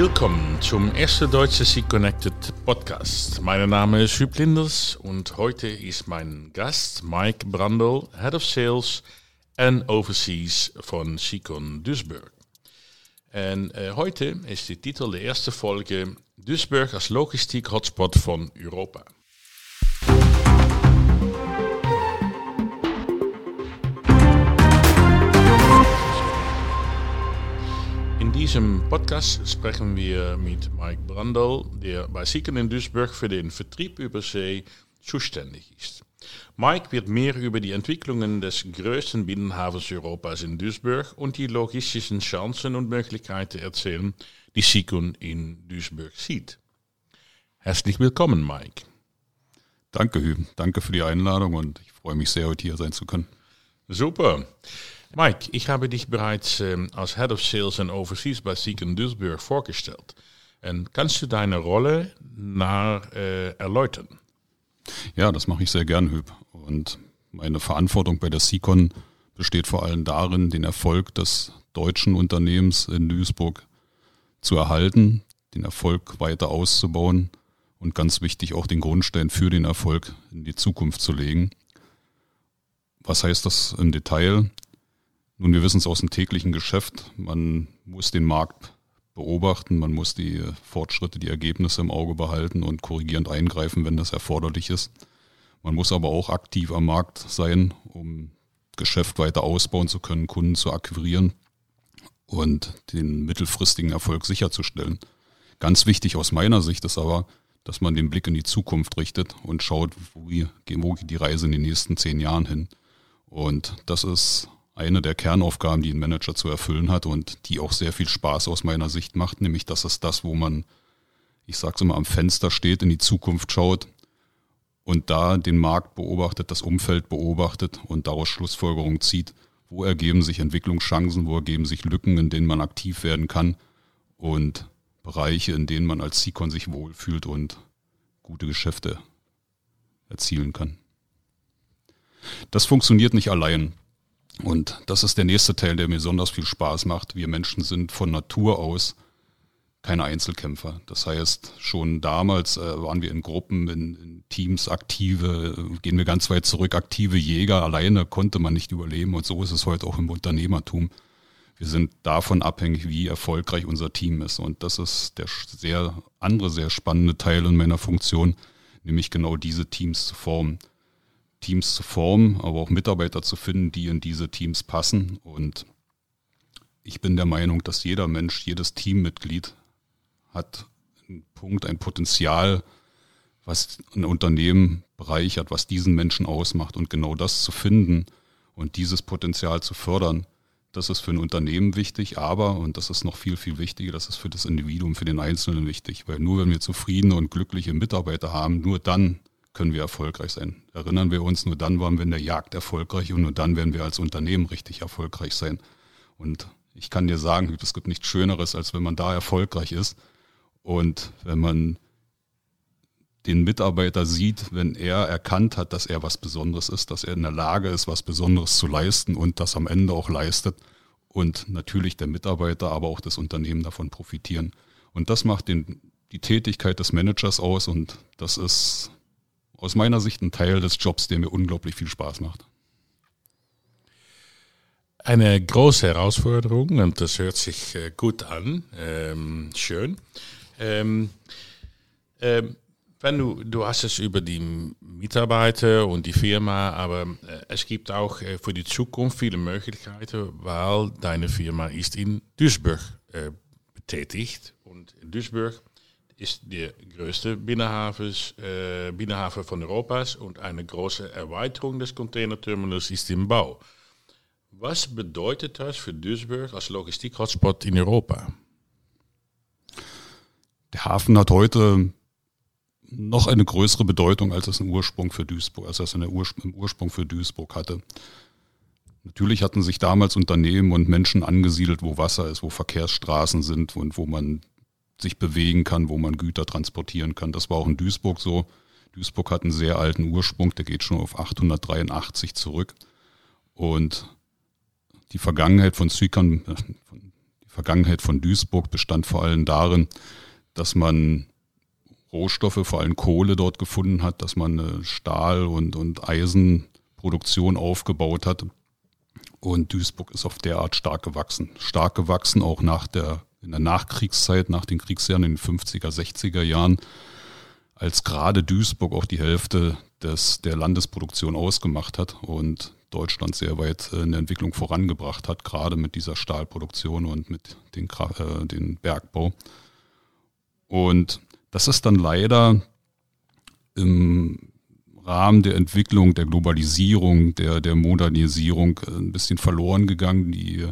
Willkommen zum ersten Deutsche Sea Connected Podcast. Mein Name ist Hüb Linders und heute ist mein Gast Mike Brandl, Head of Sales and Overseas von Seacon Duisburg. Und äh, heute ist der Titel der ersten Folge Duisburg als Logistik-Hotspot von Europa. Diesem Podcast sprechen wir mit Mike Brandl, der bei Sieken in Duisburg für den Vertrieb über See zuständig ist. Mike wird mehr über die Entwicklungen des größten Binnenhafens Europas in Duisburg und die logistischen Chancen und Möglichkeiten erzählen, die Sikun in Duisburg sieht. Herzlich willkommen, Mike. Danke, Hü. Danke für die Einladung und ich freue mich sehr, heute hier sein zu können. Super. Mike, ich habe dich bereits ähm, als Head of Sales and Overseas bei Siegen Duisburg vorgestellt. Und kannst du deine Rolle nach, äh, erläutern? Ja, das mache ich sehr gern, Hüb. Und meine Verantwortung bei der Sikon besteht vor allem darin, den Erfolg des deutschen Unternehmens in Duisburg zu erhalten, den Erfolg weiter auszubauen und ganz wichtig auch den Grundstein für den Erfolg in die Zukunft zu legen. Was heißt das im Detail? Nun, wir wissen es aus dem täglichen Geschäft. Man muss den Markt beobachten, man muss die Fortschritte, die Ergebnisse im Auge behalten und korrigierend eingreifen, wenn das erforderlich ist. Man muss aber auch aktiv am Markt sein, um Geschäft weiter ausbauen zu können, Kunden zu akquirieren und den mittelfristigen Erfolg sicherzustellen. Ganz wichtig aus meiner Sicht ist aber, dass man den Blick in die Zukunft richtet und schaut, wo, geht die Reise in den nächsten zehn Jahren hin. Und das ist eine der Kernaufgaben, die ein Manager zu erfüllen hat und die auch sehr viel Spaß aus meiner Sicht macht, nämlich das ist das, wo man, ich sag's immer, am Fenster steht, in die Zukunft schaut und da den Markt beobachtet, das Umfeld beobachtet und daraus Schlussfolgerungen zieht, wo ergeben sich Entwicklungschancen, wo ergeben sich Lücken, in denen man aktiv werden kann und Bereiche, in denen man als Sikon sich wohlfühlt und gute Geschäfte erzielen kann. Das funktioniert nicht allein. Und das ist der nächste Teil, der mir besonders viel Spaß macht. Wir Menschen sind von Natur aus keine Einzelkämpfer. Das heißt, schon damals äh, waren wir in Gruppen, in, in, Teams aktive, gehen wir ganz weit zurück, aktive Jäger. Alleine konnte man nicht überleben und so ist es heute auch im Unternehmertum. Wir sind davon abhängig, wie erfolgreich unser Team ist. Und das ist der sehr andere, sehr spannende Teil in meiner Funktion, nämlich genau diese Teams zu formen. Teams zu formen, aber auch Mitarbeiter zu finden, die in diese Teams passen. Und ich bin der Meinung, dass jeder Mensch, jedes Teammitglied hat einen Punkt, ein Potenzial, was ein Unternehmen bereichert, was diesen Menschen ausmacht. Und genau das zu finden und dieses Potenzial zu fördern, das ist für ein Unternehmen wichtig, aber, und das ist noch viel, viel wichtiger, das ist für das Individuum, für den Einzelnen wichtig, weil nur wenn wir zufriedene und glückliche Mitarbeiter haben, nur dann können wir erfolgreich sein. Erinnern wir uns, nur dann waren wir in der Jagd erfolgreich und nur dann werden wir als Unternehmen richtig erfolgreich sein. Und ich kann dir sagen, es gibt nichts Schöneres, als wenn man da erfolgreich ist und wenn man den Mitarbeiter sieht, wenn er erkannt hat, dass er was Besonderes ist, dass er in der Lage ist, was Besonderes zu leisten und das am Ende auch leistet und natürlich der Mitarbeiter, aber auch das Unternehmen davon profitieren. Und das macht den, die Tätigkeit des Managers aus und das ist aus meiner Sicht ein Teil des Jobs, der mir unglaublich viel Spaß macht. Eine große Herausforderung und das hört sich äh, gut an. Ähm, schön. Ähm, ähm, wenn du, du hast es über die Mitarbeiter und die Firma, aber äh, es gibt auch äh, für die Zukunft viele Möglichkeiten, weil deine Firma ist in Duisburg äh, betätigt und Duisburg ist der größte Binnenhafens, äh, Binnenhafen von Europas und eine große Erweiterung des Containerterminals ist im Bau. Was bedeutet das für Duisburg als Logistik-Hotspot in Europa? Der Hafen hat heute noch eine größere Bedeutung, als es Ursprung für Duisburg, als es im Ursprung für Duisburg hatte. Natürlich hatten sich damals Unternehmen und Menschen angesiedelt, wo Wasser ist, wo Verkehrsstraßen sind und wo man sich bewegen kann, wo man Güter transportieren kann. Das war auch in Duisburg so. Duisburg hat einen sehr alten Ursprung, der geht schon auf 883 zurück. Und die Vergangenheit von Zypern, die Vergangenheit von Duisburg bestand vor allem darin, dass man Rohstoffe, vor allem Kohle dort gefunden hat, dass man eine Stahl- und, und Eisenproduktion aufgebaut hat. Und Duisburg ist auf der Art stark gewachsen. Stark gewachsen auch nach der, in der Nachkriegszeit, nach den Kriegsjahren in den 50er, 60er Jahren, als gerade Duisburg auch die Hälfte des, der Landesproduktion ausgemacht hat und Deutschland sehr weit in der Entwicklung vorangebracht hat, gerade mit dieser Stahlproduktion und mit den, äh, den Bergbau. Und das ist dann leider im Rahmen der Entwicklung, der Globalisierung, der, der Modernisierung ein bisschen verloren gegangen. Die,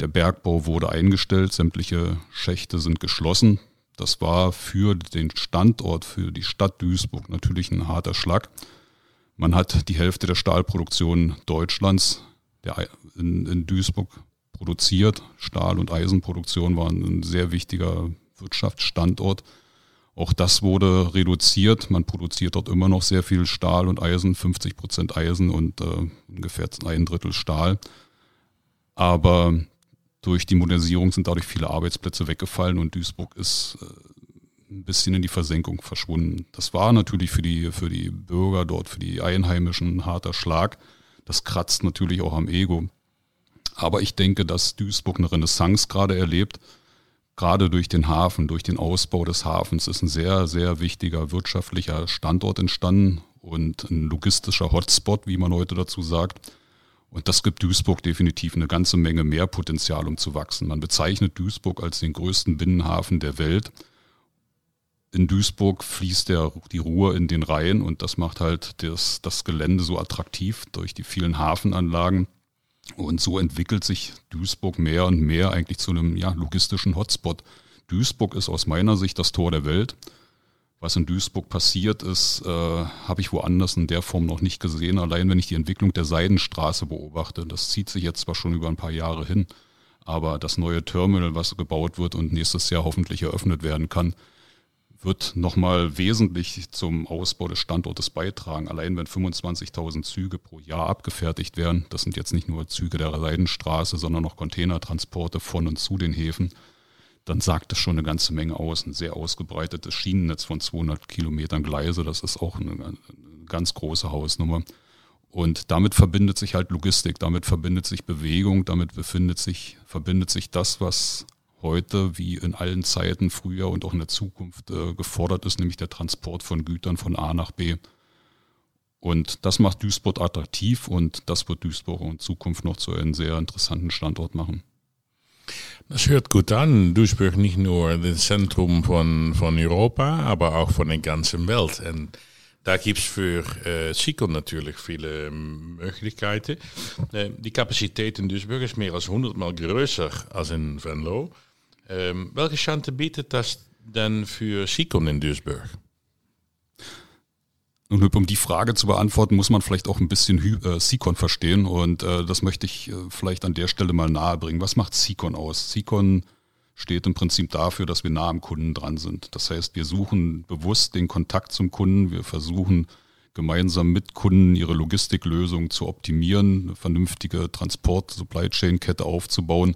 der Bergbau wurde eingestellt, sämtliche Schächte sind geschlossen. Das war für den Standort, für die Stadt Duisburg natürlich ein harter Schlag. Man hat die Hälfte der Stahlproduktion Deutschlands in Duisburg produziert. Stahl- und Eisenproduktion waren ein sehr wichtiger Wirtschaftsstandort. Auch das wurde reduziert. Man produziert dort immer noch sehr viel Stahl und Eisen, 50 Prozent Eisen und äh, ungefähr ein Drittel Stahl. Aber durch die Modernisierung sind dadurch viele Arbeitsplätze weggefallen und Duisburg ist äh, ein bisschen in die Versenkung verschwunden. Das war natürlich für die, für die Bürger dort, für die Einheimischen ein harter Schlag. Das kratzt natürlich auch am Ego. Aber ich denke, dass Duisburg eine Renaissance gerade erlebt gerade durch den Hafen, durch den Ausbau des Hafens ist ein sehr, sehr wichtiger wirtschaftlicher Standort entstanden und ein logistischer Hotspot, wie man heute dazu sagt. Und das gibt Duisburg definitiv eine ganze Menge mehr Potenzial, um zu wachsen. Man bezeichnet Duisburg als den größten Binnenhafen der Welt. In Duisburg fließt der, die Ruhr in den Rhein und das macht halt das, das Gelände so attraktiv durch die vielen Hafenanlagen. Und so entwickelt sich Duisburg mehr und mehr eigentlich zu einem ja, logistischen Hotspot. Duisburg ist aus meiner Sicht das Tor der Welt. Was in Duisburg passiert ist, äh, habe ich woanders in der Form noch nicht gesehen. Allein wenn ich die Entwicklung der Seidenstraße beobachte, das zieht sich jetzt zwar schon über ein paar Jahre hin, aber das neue Terminal, was gebaut wird und nächstes Jahr hoffentlich eröffnet werden kann, wird nochmal wesentlich zum Ausbau des Standortes beitragen. Allein wenn 25.000 Züge pro Jahr abgefertigt werden, das sind jetzt nicht nur Züge der Seidenstraße, sondern auch Containertransporte von und zu den Häfen, dann sagt das schon eine ganze Menge aus. Ein sehr ausgebreitetes Schienennetz von 200 Kilometern Gleise, das ist auch eine, ganz große Hausnummer. Und damit verbindet sich halt Logistik, damit verbindet sich Bewegung, damit befindet sich, verbindet sich das, was heute wie in allen Zeiten früher und auch in der Zukunft äh, gefordert ist, nämlich der Transport von Gütern von A nach B. Und das macht Duisburg attraktiv und das wird Duisburg in Zukunft noch zu einem sehr interessanten Standort machen. Das hört gut an. Duisburg nicht nur das Zentrum von, von Europa, aber auch von der ganzen Welt. Und da gibt es für äh, natürlich viele Möglichkeiten. Äh, die Kapazität in Duisburg ist mehr als 100 Mal größer als in Venlo. Ähm, welche Chance bietet das denn für in Duisburg? Nun, um die Frage zu beantworten, muss man vielleicht auch ein bisschen äh, Sikon verstehen und äh, das möchte ich äh, vielleicht an der Stelle mal nahebringen. Was macht Sikon aus? Sikon steht im Prinzip dafür, dass wir nah am Kunden dran sind. Das heißt, wir suchen bewusst den Kontakt zum Kunden, wir versuchen gemeinsam mit Kunden ihre Logistiklösung zu optimieren, eine vernünftige Transport-Supply Chain-Kette aufzubauen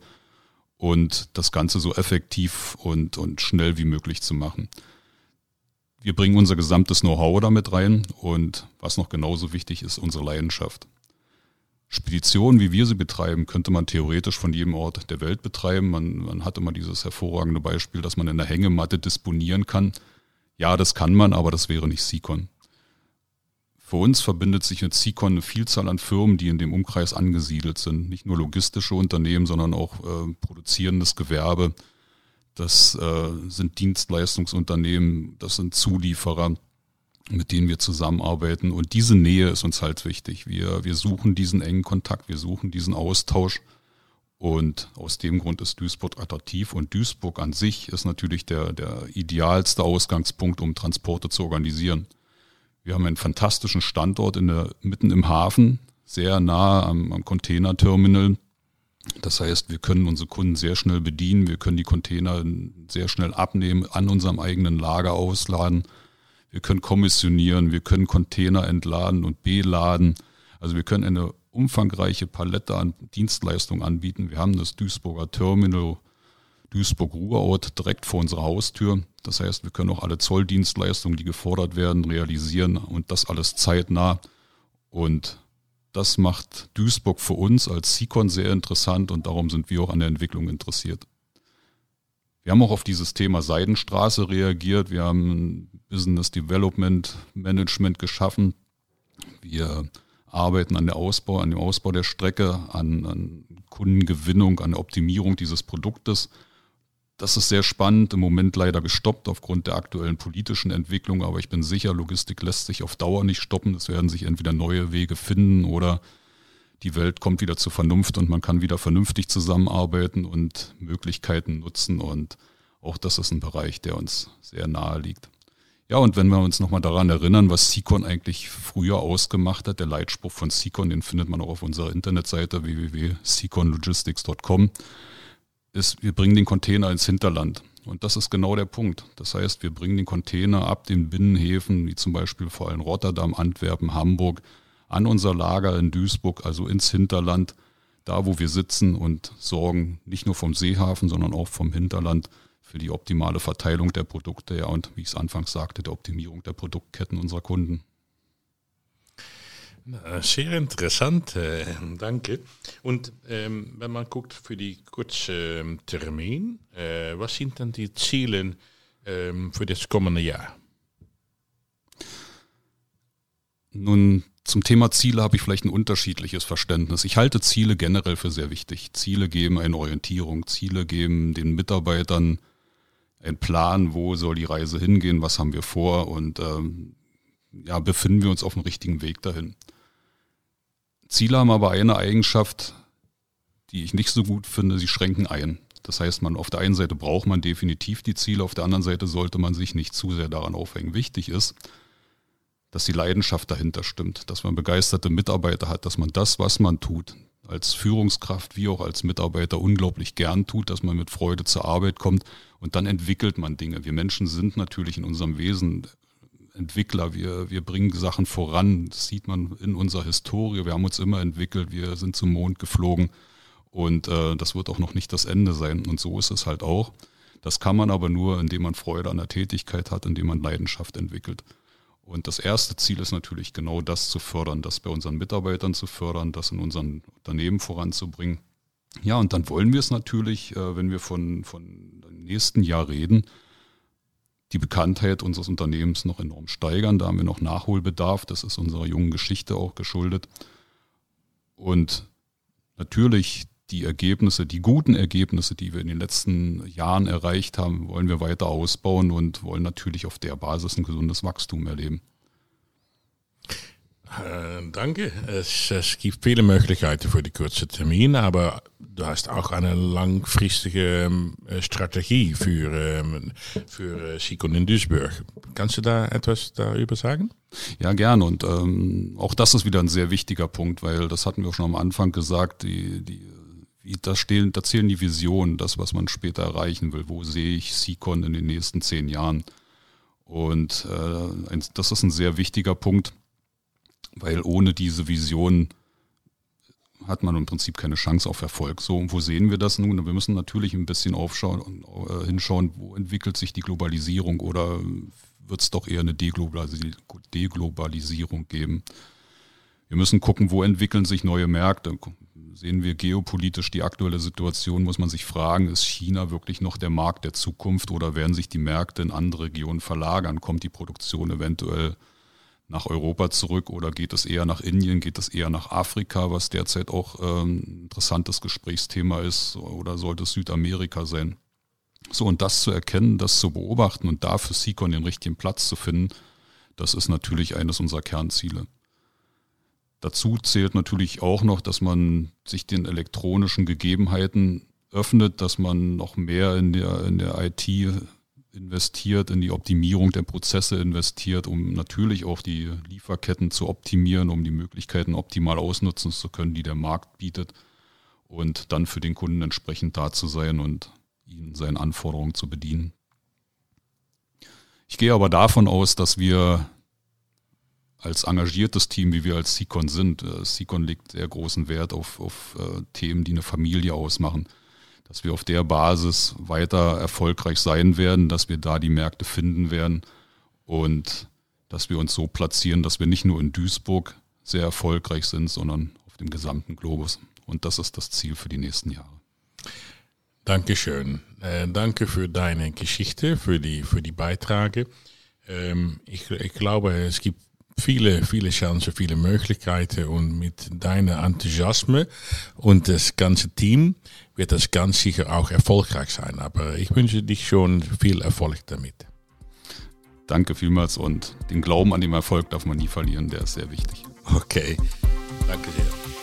und das Ganze so effektiv und, und schnell wie möglich zu machen. Wir bringen unser gesamtes Know-how damit rein und was noch genauso wichtig ist, unsere Leidenschaft. Speditionen, wie wir sie betreiben, könnte man theoretisch von jedem Ort der Welt betreiben. Man, man hat immer dieses hervorragende Beispiel, dass man in der Hängematte disponieren kann. Ja, das kann man, aber das wäre nicht Sikon. Für uns verbindet sich mit Sikon eine Vielzahl an Firmen, die in dem Umkreis angesiedelt sind. Nicht nur logistische Unternehmen, sondern auch äh, produzierendes Gewerbe. Das äh, sind Dienstleistungsunternehmen, das sind Zulieferer, mit denen wir zusammenarbeiten. Und diese Nähe ist uns halt wichtig. Wir, wir suchen diesen engen Kontakt, wir suchen diesen Austausch. Und aus dem Grund ist Duisburg attraktiv. Und Duisburg an sich ist natürlich der, der idealste Ausgangspunkt, um Transporte zu organisieren. Wir haben einen fantastischen Standort in der, mitten im Hafen, sehr nah am, am Containerterminal. Das heißt, wir können unsere Kunden sehr schnell bedienen, wir können die Container sehr schnell abnehmen, an unserem eigenen Lager ausladen. Wir können kommissionieren, wir können Container entladen und beladen. Also wir können eine umfangreiche Palette an Dienstleistungen anbieten. Wir haben das Duisburger Terminal, Duisburg-Ruhrort direkt vor unserer Haustür. Das heißt, wir können auch alle Zolldienstleistungen, die gefordert werden, realisieren und das alles zeitnah. Und das macht Duisburg für uns als Sikon sehr interessant und darum sind wir auch an der Entwicklung interessiert. Wir haben auch auf dieses Thema Seidenstraße reagiert. Wir haben Business Development Management geschaffen. Wir arbeiten an der Ausbau, an dem Ausbau der Strecke, an, an Kundengewinnung, an der Optimierung dieses Produktes. Das ist sehr spannend, im Moment leider gestoppt aufgrund der aktuellen politischen Entwicklung, aber ich bin sicher, Logistik lässt sich auf Dauer nicht stoppen. Es werden sich entweder neue Wege finden oder die Welt kommt wieder zur Vernunft und man kann wieder vernünftig zusammenarbeiten und Möglichkeiten nutzen und auch das ist ein Bereich, der uns sehr nahe liegt. Ja, und wenn wir uns nochmal daran erinnern, was Sikon eigentlich früher ausgemacht hat, der Leitspruch von Sikon, den findet man auch auf unserer Internetseite www.sikonlogistics.com, ist, wir bringen den Container ins Hinterland. Und das ist genau der Punkt. Das heißt, wir bringen den Container ab den Binnenhäfen, wie zum Beispiel vor allem Rotterdam, Antwerpen, Hamburg, an unser Lager in Duisburg, also ins Hinterland, da wo wir sitzen und sorgen nicht nur vom Seehafen, sondern auch vom Hinterland für die optimale Verteilung der Produkte ja, und, wie ich es anfangs sagte, der Optimierung der Produktketten unserer Kunden. Sehr interessant, danke. Und ähm, wenn man guckt für die kurze ähm, Termin, äh, was sind dann die Ziele ähm, für das kommende Jahr? Nun, zum Thema Ziele habe ich vielleicht ein unterschiedliches Verständnis. Ich halte Ziele generell für sehr wichtig. Ziele geben eine Orientierung, Ziele geben den Mitarbeitern einen Plan, wo soll die Reise hingehen, was haben wir vor und ähm, ja, befinden wir uns auf dem richtigen Weg dahin. Ziele haben aber eine Eigenschaft, die ich nicht so gut finde, sie schränken ein. Das heißt, man auf der einen Seite braucht man definitiv die Ziele, auf der anderen Seite sollte man sich nicht zu sehr daran aufhängen. Wichtig ist, dass die Leidenschaft dahinter stimmt, dass man begeisterte Mitarbeiter hat, dass man das, was man tut, als Führungskraft wie auch als Mitarbeiter unglaublich gern tut, dass man mit Freude zur Arbeit kommt und dann entwickelt man Dinge. Wir Menschen sind natürlich in unserem Wesen Entwickler, wir, wir bringen Sachen voran, das sieht man in unserer Historie, wir haben uns immer entwickelt, wir sind zum Mond geflogen und äh, das wird auch noch nicht das Ende sein und so ist es halt auch. Das kann man aber nur, indem man Freude an der Tätigkeit hat, indem man Leidenschaft entwickelt. Und das erste Ziel ist natürlich genau das zu fördern, das bei unseren Mitarbeitern zu fördern, das in unseren Unternehmen voranzubringen. Ja, und dann wollen wir es natürlich, äh, wenn wir von, von dem nächsten Jahr reden, die Bekanntheit unseres Unternehmens noch enorm steigern. Da haben wir noch Nachholbedarf. Das ist unserer jungen Geschichte auch geschuldet. Und natürlich die Ergebnisse, die guten Ergebnisse, die wir in den letzten Jahren erreicht haben, wollen wir weiter ausbauen und wollen natürlich auf der Basis ein gesundes Wachstum erleben. Äh, danke. Es, es, gibt viele Möglichkeiten für die kurzen Termine, aber du hast auch eine langfristige ähm, Strategie für, ähm, für äh, Sikon in Duisburg. Kannst du da etwas darüber sagen? Ja, gern. Und ähm, auch das ist wieder ein sehr wichtiger Punkt, weil das hatten wir schon am Anfang gesagt, die, die da, stehen, da zählen die Visionen, das, was man später erreichen will. Wo sehe ich Sikon in den nächsten zehn Jahren? Und äh, das ist ein sehr wichtiger Punkt, weil ohne diese Vision hat man im Prinzip keine Chance auf Erfolg. So, und wo sehen wir das nun? Wir müssen natürlich ein bisschen aufschauen äh, hinschauen, wo entwickelt sich die Globalisierung oder wird es doch eher eine Deglobalisierung geben. Wir müssen gucken, wo entwickeln sich neue Märkte sehen wir geopolitisch die aktuelle Situation, muss man sich fragen, ist China wirklich noch der Markt der Zukunft oder werden sich die Märkte in andere Regionen verlagern? Kommt die Produktion eventuell nach Europa zurück oder geht es eher nach Indien, geht es eher nach Afrika, was derzeit auch ähm, ein interessantes Gesprächsthema ist, oder sollte es Südamerika sein? So, und das zu erkennen, das zu beobachten und da für den richtigen Platz zu finden, das ist natürlich eines unserer Kernziele. Dazu zählt natürlich auch noch, dass man sich den elektronischen Gegebenheiten öffnet, dass man noch mehr in der, in der IT investiert, in die Optimierung der Prozesse investiert, um natürlich auch die Lieferketten zu optimieren, um die Möglichkeiten optimal ausnutzen zu können, die der Markt bietet und dann für den Kunden entsprechend da zu sein und ihn seinen Anforderungen zu bedienen. Ich gehe aber davon aus, dass wir als engagiertes Team, wie wir als Sikon sind, äh, Sikon legt sehr großen Wert auf, auf äh, Themen, die eine Familie ausmachen. Dass wir auf der Basis weiter erfolgreich sein werden, dass wir da die Märkte finden werden und dass wir uns so platzieren, dass wir nicht nur in Duisburg sehr erfolgreich sind, sondern auf dem gesamten Globus. Und das ist das Ziel für die nächsten Jahre. Dankeschön. Äh, danke für deine Geschichte, für die, für die Beiträge. Ähm, ich, ich glaube, es gibt viele, viele Chancen, viele Möglichkeiten und mit deinem Enthusiasmus und das ganze Team wird das ganz sicher auch erfolgreich sein. Aber ich wünsche dich schon viel Erfolg damit. Danke vielmals und den Glauben an den Erfolg darf man nie verlieren, der ist sehr wichtig. Okay, danke sehr.